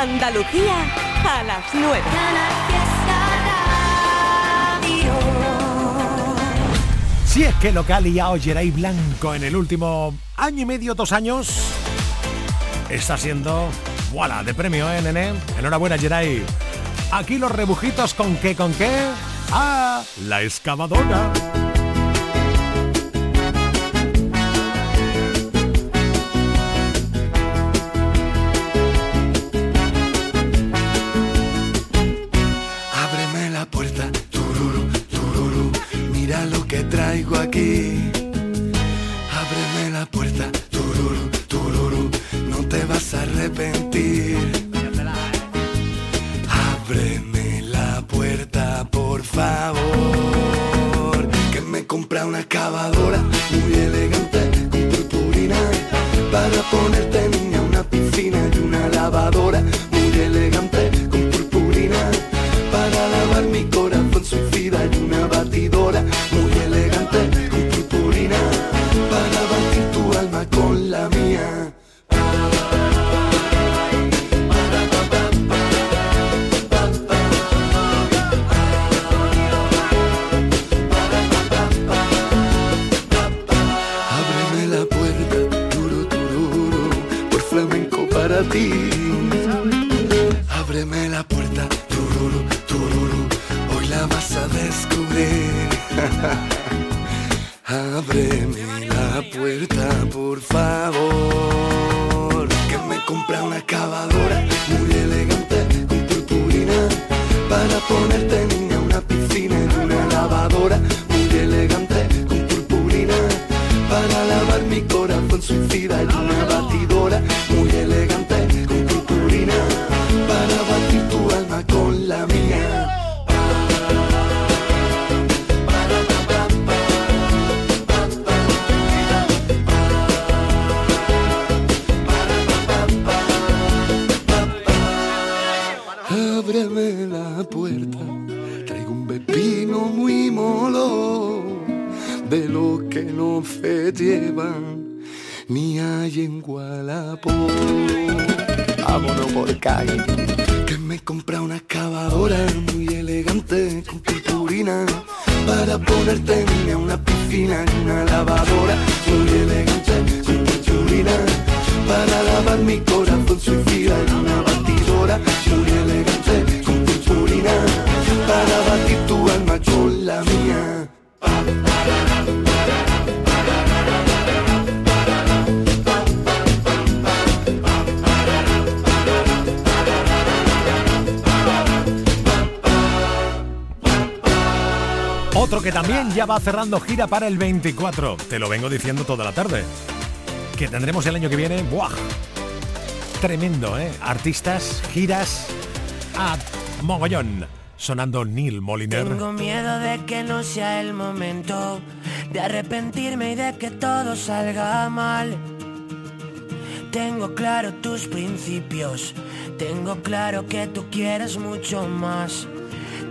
Andalucía a las 9. Si es que local y liado Geray Blanco en el último año y medio, dos años, está siendo, voilà, de premio, ¿eh? Enhorabuena, Geray. Aquí los rebujitos con qué, con qué. Ah, la excavadora. Que va cerrando gira para el 24. Te lo vengo diciendo toda la tarde. Que tendremos el año que viene. ¡Buah! Tremendo, ¿eh? Artistas, giras. A mogollón. Sonando Neil Moliner. Tengo miedo de que no sea el momento de arrepentirme y de que todo salga mal. Tengo claro tus principios, tengo claro que tú quieres mucho más.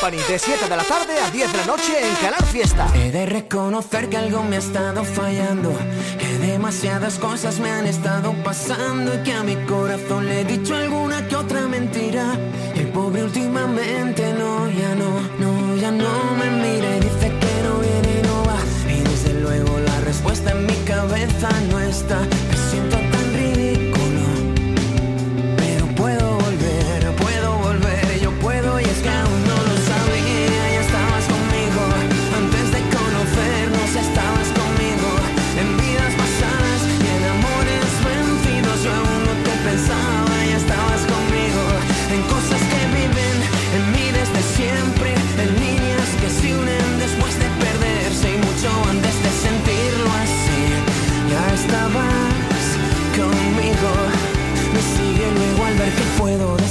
De 7 de la tarde a 10 de la noche en Canal Fiesta. He de reconocer que algo me ha estado fallando, que demasiadas cosas me han estado pasando y que a mi corazón le he dicho alguna que otra mentira. El pobre últimamente no, ya no, no, ya no me mira y dice que no viene y no va. Y desde luego la respuesta en mi cabeza no está. Me siento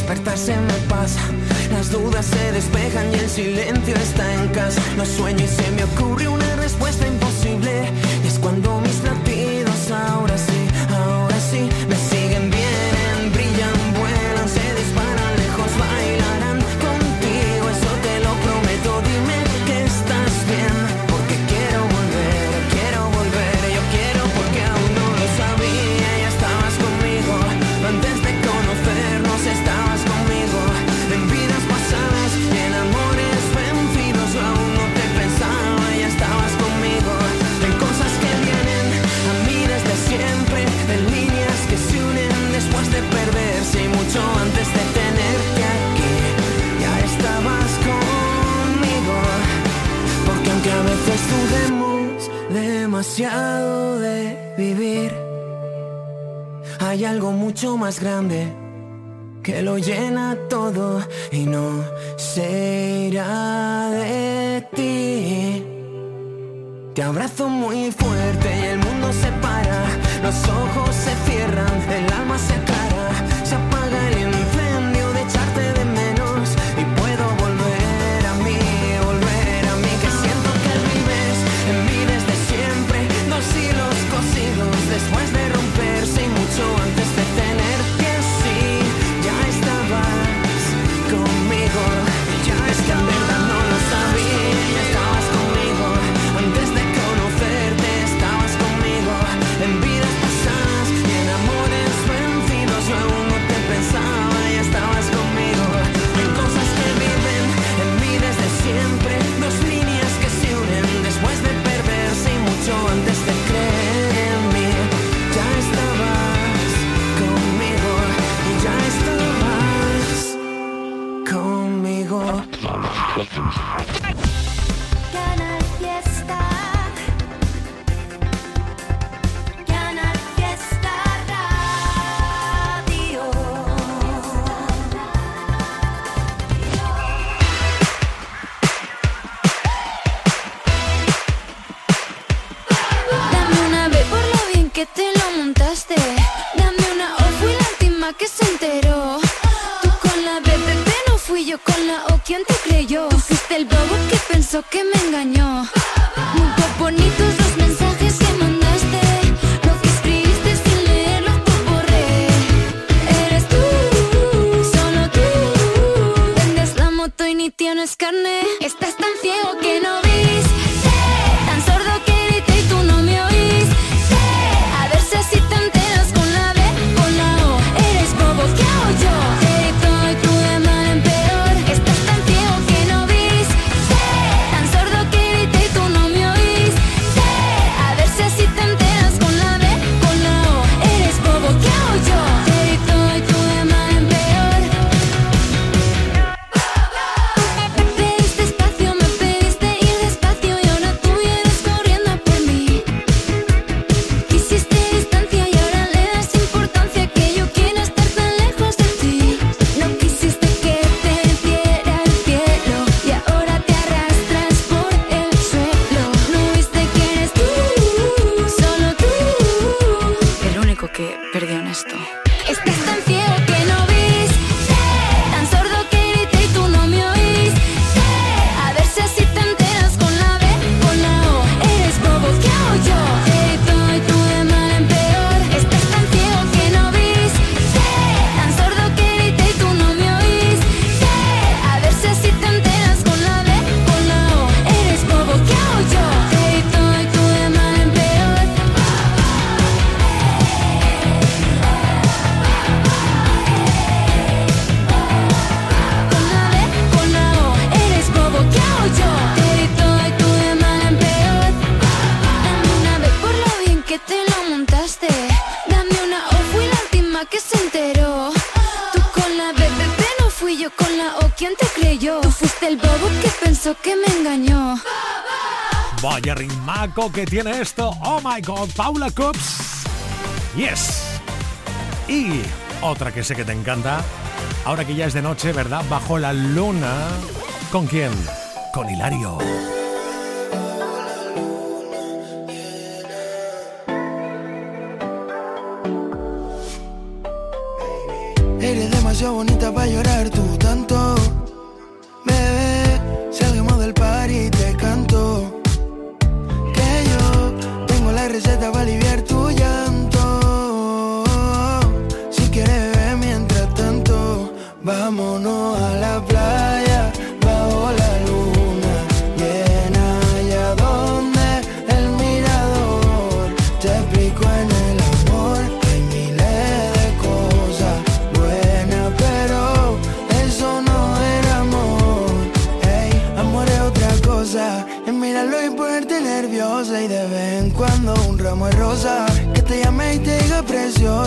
despertar se me pasa, las dudas se despejan y el silencio está en casa. Lo sueño y se me ocurre una respuesta imposible. Y es cuando mis latidos ahora sí, ahora sí. de vivir. Hay algo mucho más grande que lo llena todo y no se irá de ti. Te abrazo muy fuerte y el mundo se para, los ojos Pensó me engañó que tiene esto. Oh my god, Paula Coops. Yes. Y otra que sé que te encanta. Ahora que ya es de noche, ¿verdad? Bajo la luna. ¿Con quién? Con Hilario.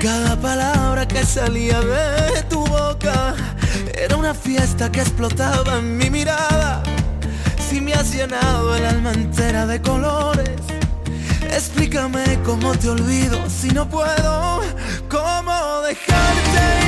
Cada palabra que salía de tu boca era una fiesta que explotaba en mi mirada. Si me has llenado el alma entera de colores, explícame cómo te olvido si no puedo. ¿Cómo dejarte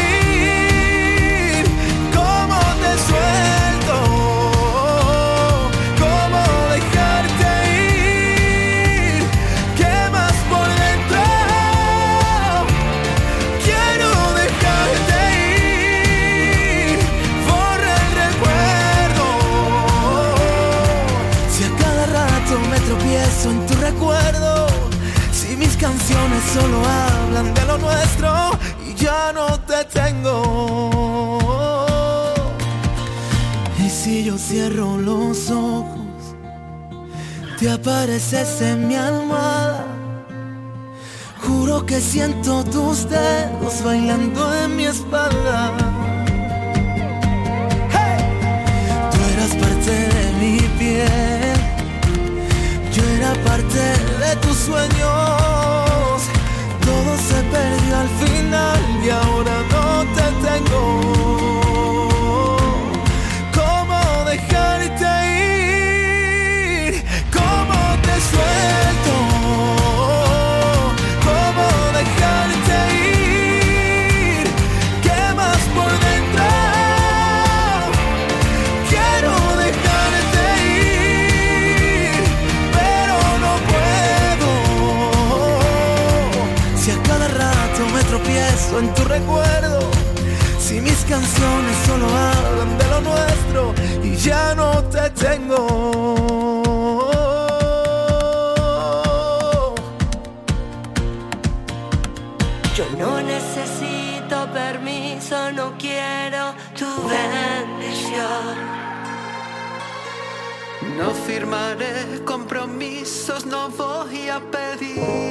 te apareces en mi almohada. Juro que siento tus dedos bailando en mi espalda. Tú eras parte de mi piel, yo era parte de tus sueños. Todo se perdió al final y ahora no te tengo. Canciones solo hablan de lo nuestro y ya no te tengo. Yo no necesito permiso, no quiero tu bendición. No firmaré compromisos, no voy a pedir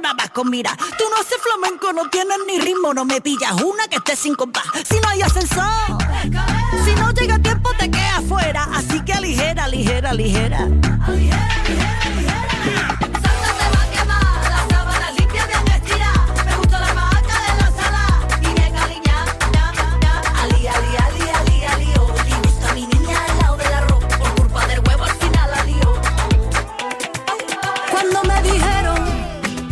más con mira. Tú no haces flamenco, no tienes ni ritmo, no me pillas una que esté sin compás. Si no hay ascensor, si no llega tiempo te quedas fuera. Así que ligera, ligera, ligera. Ali, ali, ali, ali, ali, oh. Y gusta mi niña al lado del arroz. Por culpa del huevo al final la lió. Cuando me dijeron,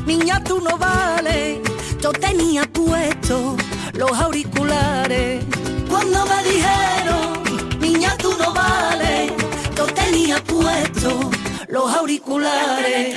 niña tú no vales, yo tenía puesto los auriculares. Cuando me dijeron, niña tú no vales, yo tenía puesto los auriculares.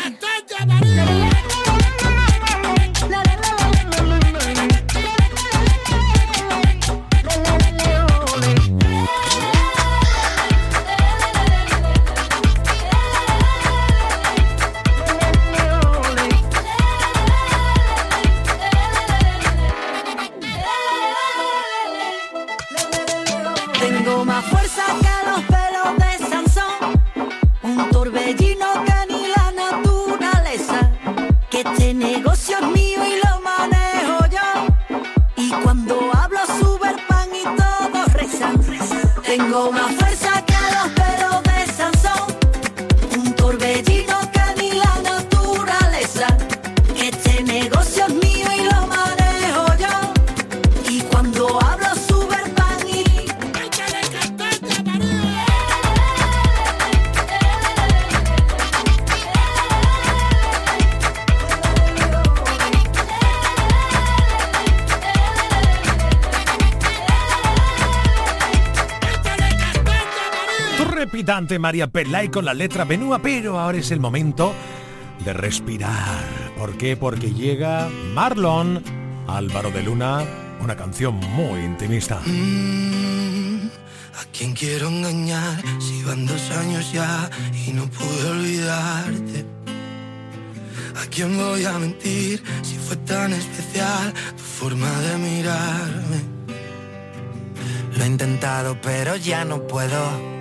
María Pelay con la letra Benúa, pero ahora es el momento de respirar. ¿Por qué? Porque llega Marlon, Álvaro de Luna, una canción muy intimista. Mm, ¿A quién quiero engañar si van dos años ya y no pude olvidarte? ¿A quién voy a mentir si fue tan especial tu forma de mirarme? Lo he intentado, pero ya no puedo.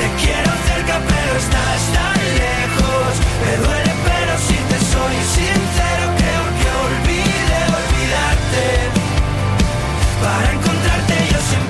te quiero cerca pero estás tan lejos. Me duele pero si te soy sincero Creo que olvidé olvidarte. Para encontrarte yo siempre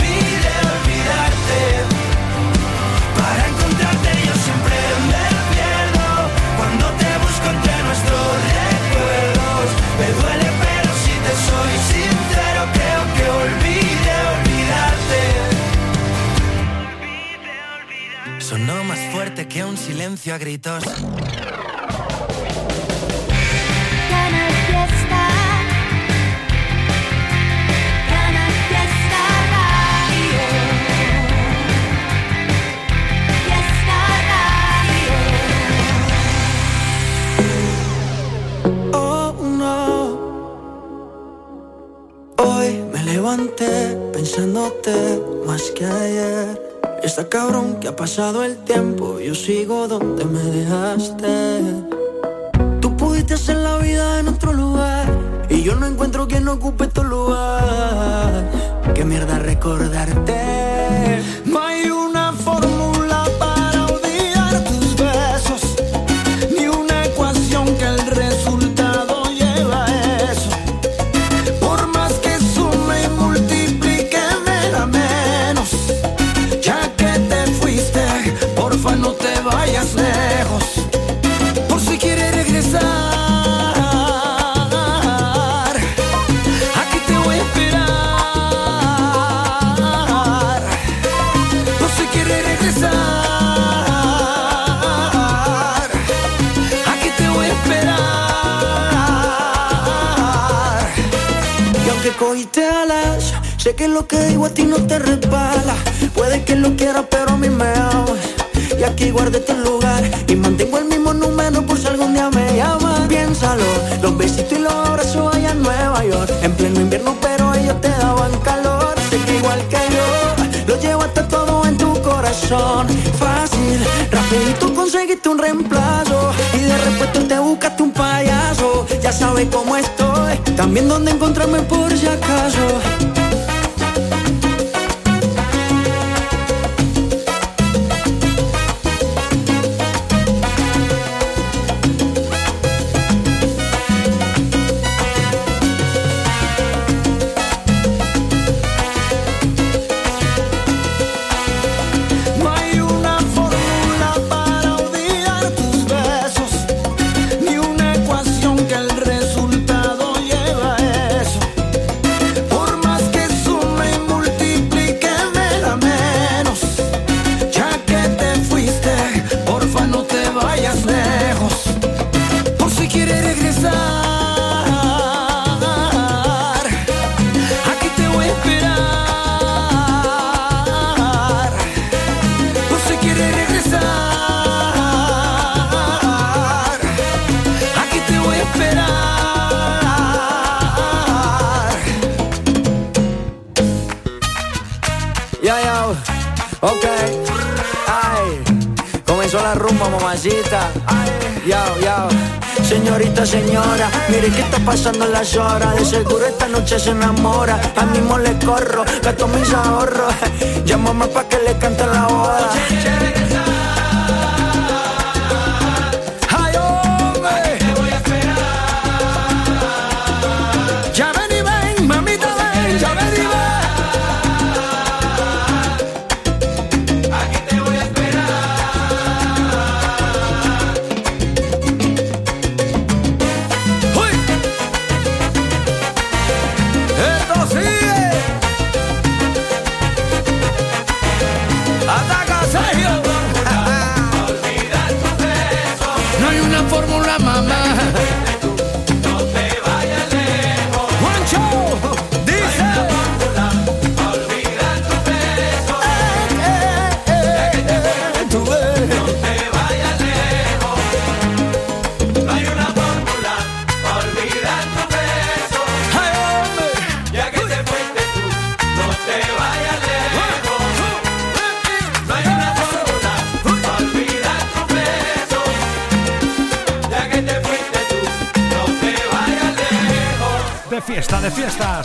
Me duele pero si te soy sincero creo que olvidé olvidarte. Sonó más fuerte que un silencio a gritos. Pensándote más que ayer. Está cabrón que ha pasado el tiempo, yo sigo donde me dejaste. Tú pudiste hacer la vida en otro lugar y yo no encuentro quien ocupe tu lugar. Qué mierda recordarte. Cogiste alas, sé que lo que digo a ti no te resbala. Puede que lo quieras, pero a mí me amas. Y aquí guardé tu lugar y mantengo el mismo número por si algún día me llamas. Piénsalo, los besitos y los abrazos allá en Nueva York. En pleno invierno, pero ellos te daban calor. Sé que igual que yo, lo llevaste todo en tu corazón. Fácil, rapidito conseguiste un reemplazo. Y de repente te buscaste un payaso. Ya sabes cómo estoy, también dónde encontrarme por si acaso. Señorita, señora, mire qué está pasando las horas. De seguro esta noche se enamora. A mismo le corro, gasto mis ahorros. Llámame pa' que le cante la boda.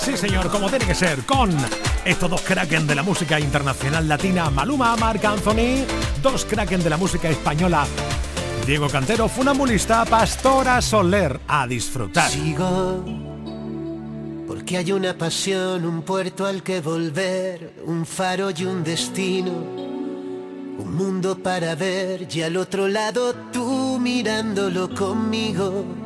Sí señor, como tiene que ser, con estos dos kraken de la música internacional latina, Maluma, Marc Anthony, dos kraken de la música española, Diego Cantero, funambulista, Pastora Soler, a disfrutar. Sigo, porque hay una pasión, un puerto al que volver, un faro y un destino, un mundo para ver y al otro lado tú mirándolo conmigo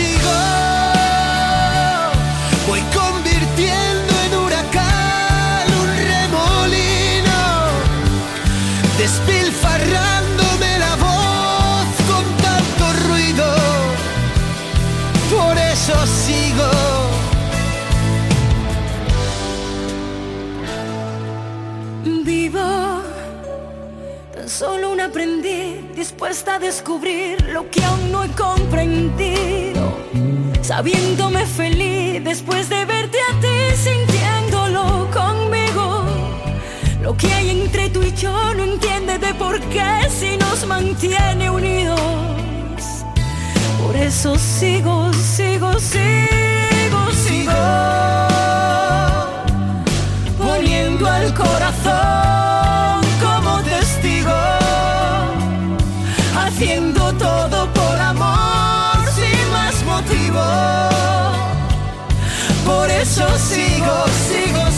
sigo. Voy convirtiendo en huracán un remolino, despilfarrándome la voz con tanto ruido. Por eso sigo. Vivo tan solo un aprendiz dispuesta a descubrir lo que aún no he comprendido. Sabiéndome feliz después de verte a ti, sintiéndolo conmigo. Lo que hay entre tú y yo no entiende de por qué si nos mantiene unidos. Por eso sigo, sigo, sigo, sigo poniendo al corazón Por eso sigo, sigo, sigo,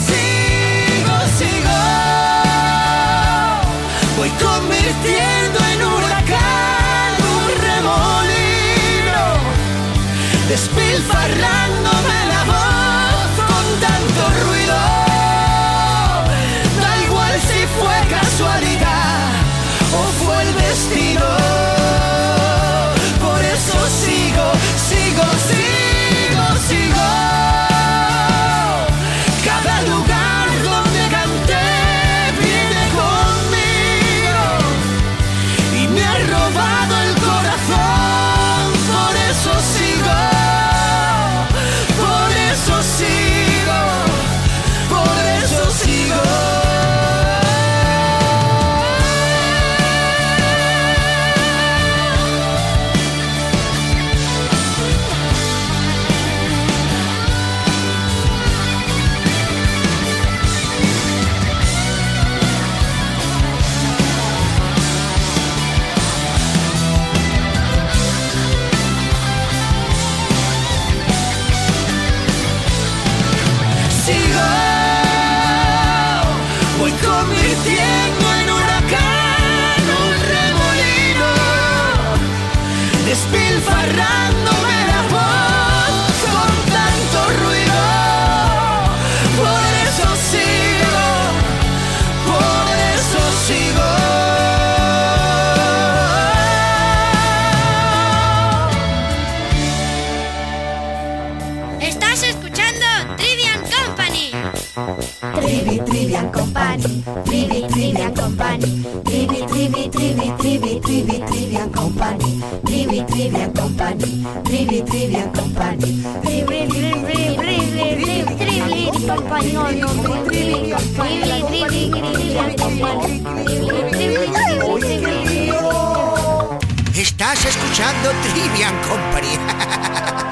Trivi, Trivian Company, Trivi, Trivi, Trivi, Trivi, Company, no, no, Trivi, Trivi, Trivi, Trivian Company, Trivi, Trivi, Estás escuchando Trivian Company.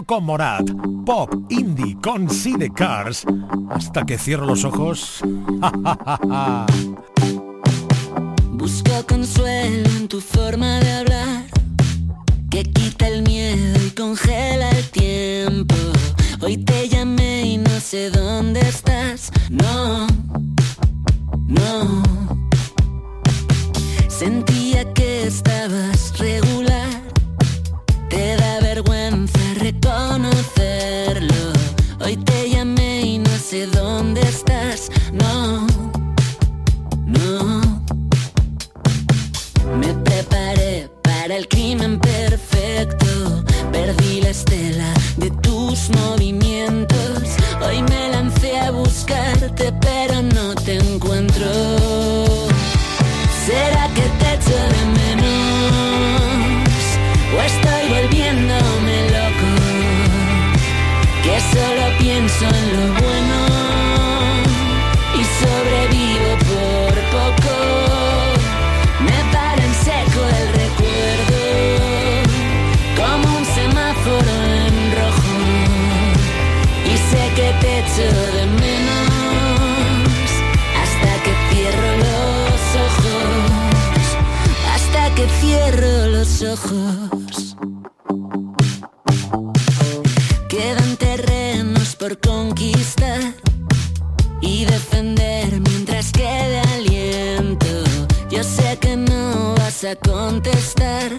Con Morat, pop, indie, con C Cars. Hasta que cierro los ojos. Busco consuelo en tu forma de hablar, que quita el miedo y congela el tiempo. Hoy te llamé y no sé dónde estás. No, no. Sentía que estabas regular el crimen perfecto. Perdí la estela de tus movimientos. Hoy me lancé a buscarte Quedan terrenos por conquistar y defender mientras quede aliento. Yo sé que no vas a contestar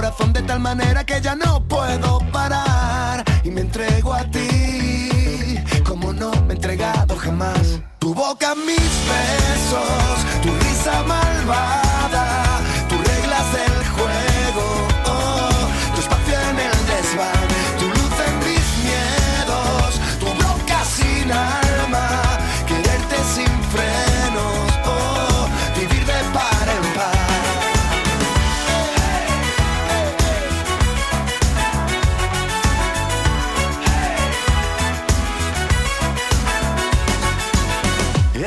corazón de tal manera que ya no puedo parar y me entrego a ti como no me he entregado jamás. Tu boca, mis besos, tu risa malvada, tus reglas del juego, oh, tu espacio en el desván,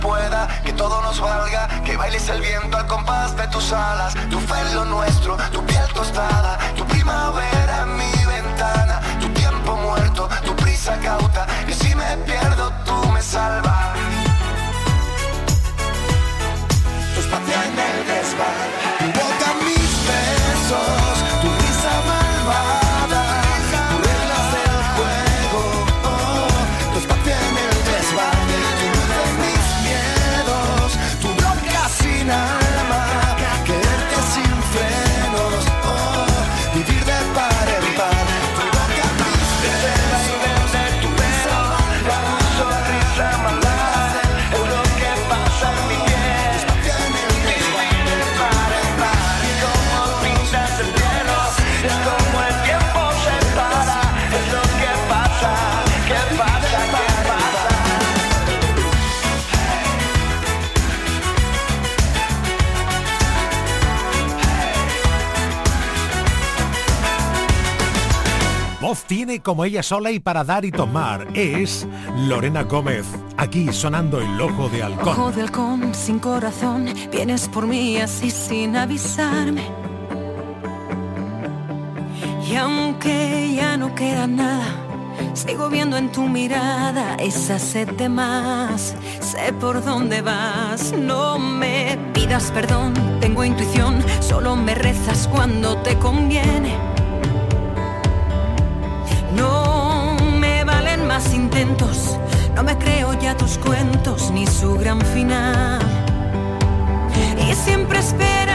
pueda, que todo nos valga, que bailes el viento al compás de tus alas, tu fe en lo nuestro, tu piel tostada, tu primavera en mi ventana, tu tiempo muerto, tu prisa cauta, que si me pierdo tú me salvas. Tiene como ella sola y para dar y tomar. Es Lorena Gómez. Aquí sonando el ojo de halcón. Ojo de halcón sin corazón, vienes por mí así sin avisarme. Y aunque ya no queda nada, sigo viendo en tu mirada esa sed de más. Sé por dónde vas, no me pidas perdón, tengo intuición, solo me rezas cuando te conviene. No me creo ya tus cuentos ni su gran final. Y siempre esperas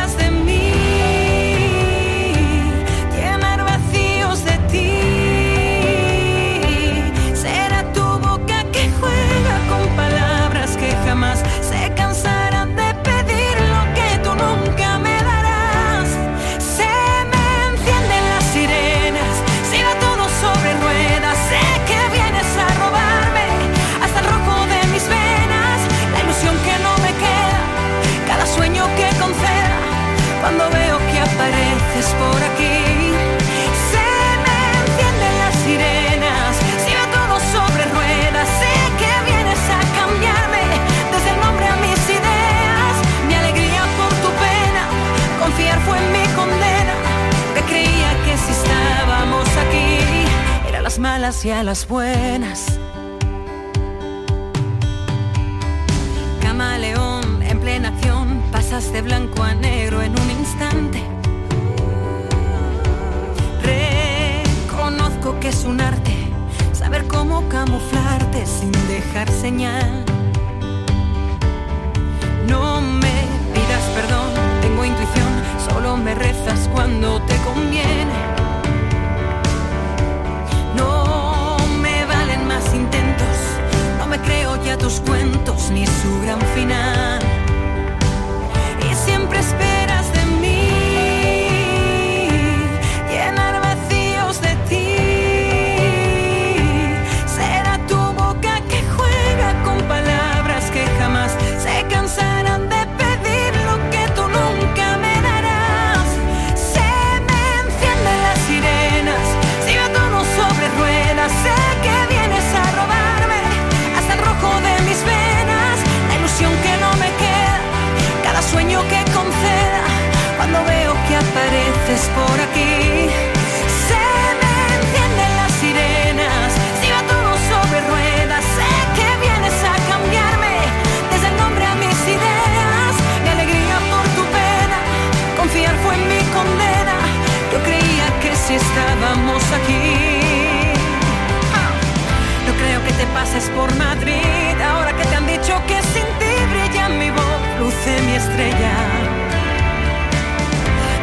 pases por Madrid ahora que te han dicho que sin ti brilla mi voz, luce mi estrella.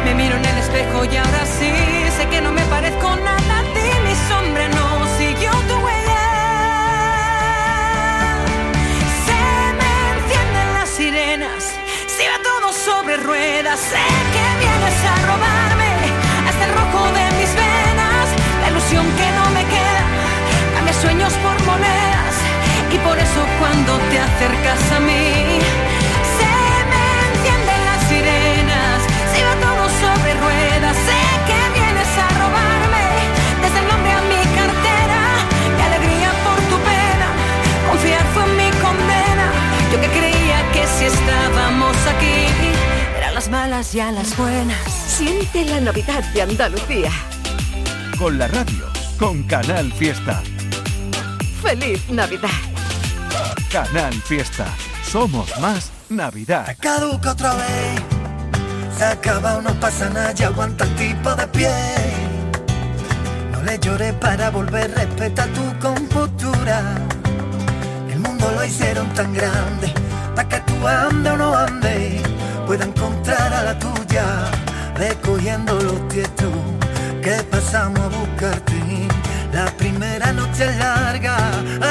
Me miro en el espejo y ahora sí sé que no me parezco nada a ti, mi sombra no siguió tu huella. Se me encienden las sirenas, si va todo sobre ruedas, sé que vienes a robarme te acercas a mí se me encienden las sirenas, si va todo sobre ruedas, sé que vienes a robarme desde el nombre a mi cartera, mi alegría por tu pena, confiar fue mi condena, yo que creía que si estábamos aquí eran las malas y a las buenas. Siente la Navidad de Andalucía. Con la radio, con Canal Fiesta. ¡Feliz Navidad! Canal Fiesta. Somos más Navidad. Caduca otra vez. Se acaba, no pasa nada, ya aguanta el tipo de pie. No le lloré para volver, respeta tu compostura. El mundo lo hicieron tan grande, para que tú ande o no ande, pueda encontrar a la tuya, recogiendo los tietos que pasamos a buscarte. La primera noche larga,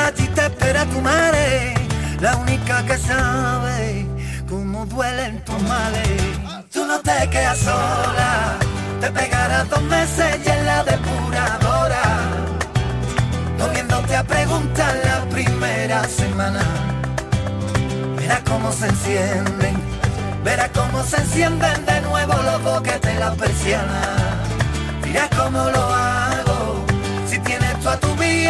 allí te espera tu madre, la única que sabe cómo duelen tus males. Tú no te quedas sola, te pegarás dos meses y en la depuradora, volviéndote a preguntar la primera semana. Verás cómo se encienden, verás cómo se encienden de nuevo los boquetes de la persiana. Dirás cómo lo hago,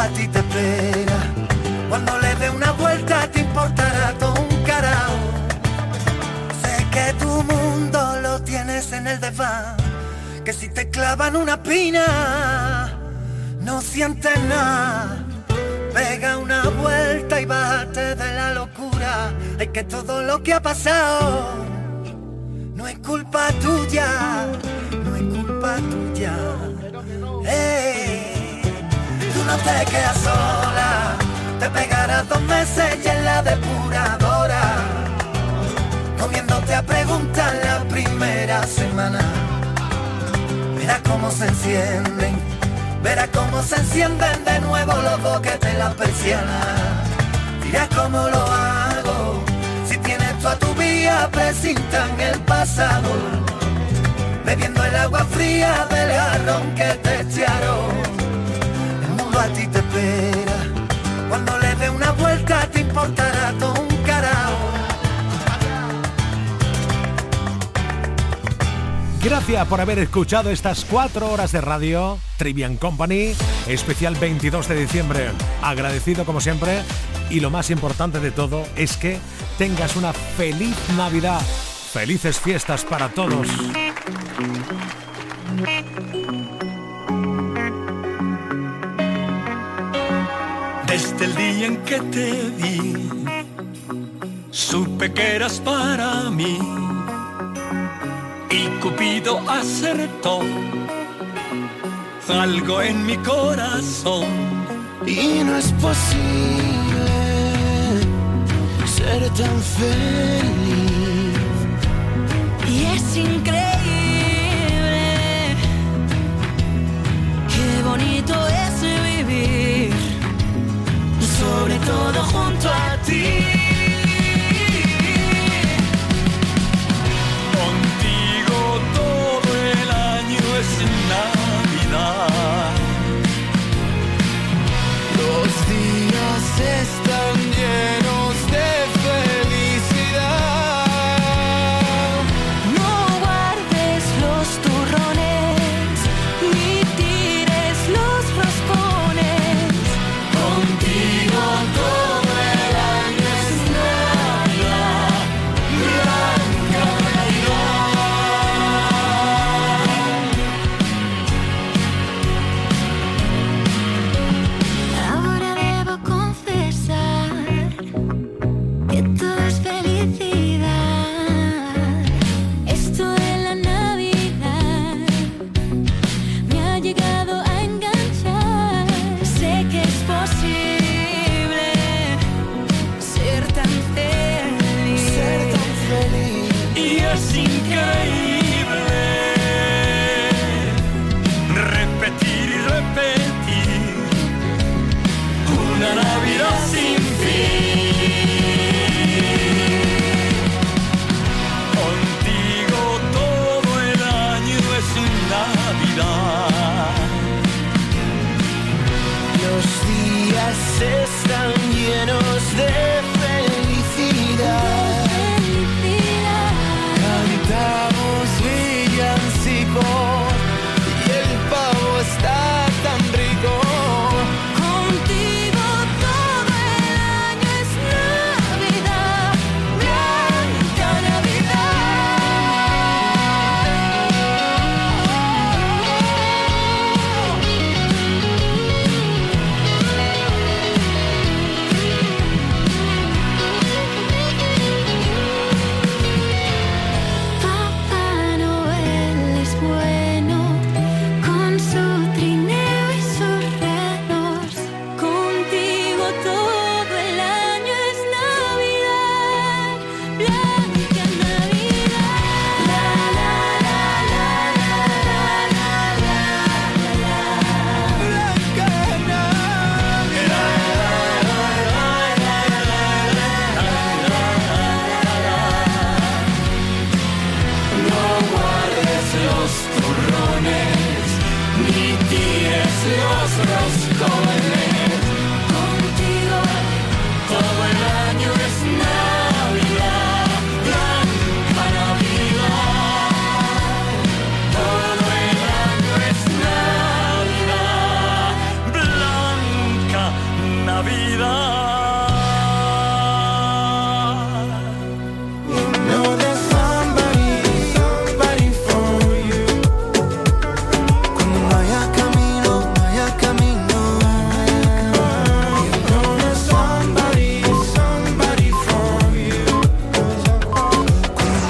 a ti te espera. Cuando le dé una vuelta te importará todo un carajo. Sé que tu mundo lo tienes en el desván. Que si te clavan una pina, no sientes nada. Pega una vuelta y bájate de la locura. Hay que todo lo que ha pasado no es culpa tuya, no es culpa tuya. Ey tú no te quedas sola. Te pegarás dos meses y en la depuradora. Comiéndote a preguntar la primera semana. Verás cómo se encienden, verás cómo se encienden de nuevo los boquetes de la persiana. Dirás cómo lo hago, si tienes tú a tu vía, presintan el pasado. Bebiendo el agua fría del jarrón que te echaron a ti te espera. Cuando le dé una vuelta te importará todo un carajo. Gracias por haber escuchado estas cuatro horas de radio Trivian Company, especial 22 de diciembre. Agradecido como siempre y lo más importante de todo es que tengas una feliz Navidad. Felices fiestas para todos. Desde el día en que te vi, supe que eras para mí. Y Cupido acertó algo en mi corazón. Y no es posible ser tan feliz. Y es increíble qué bonito es vivir, sobre todo junto a ti. están llenos de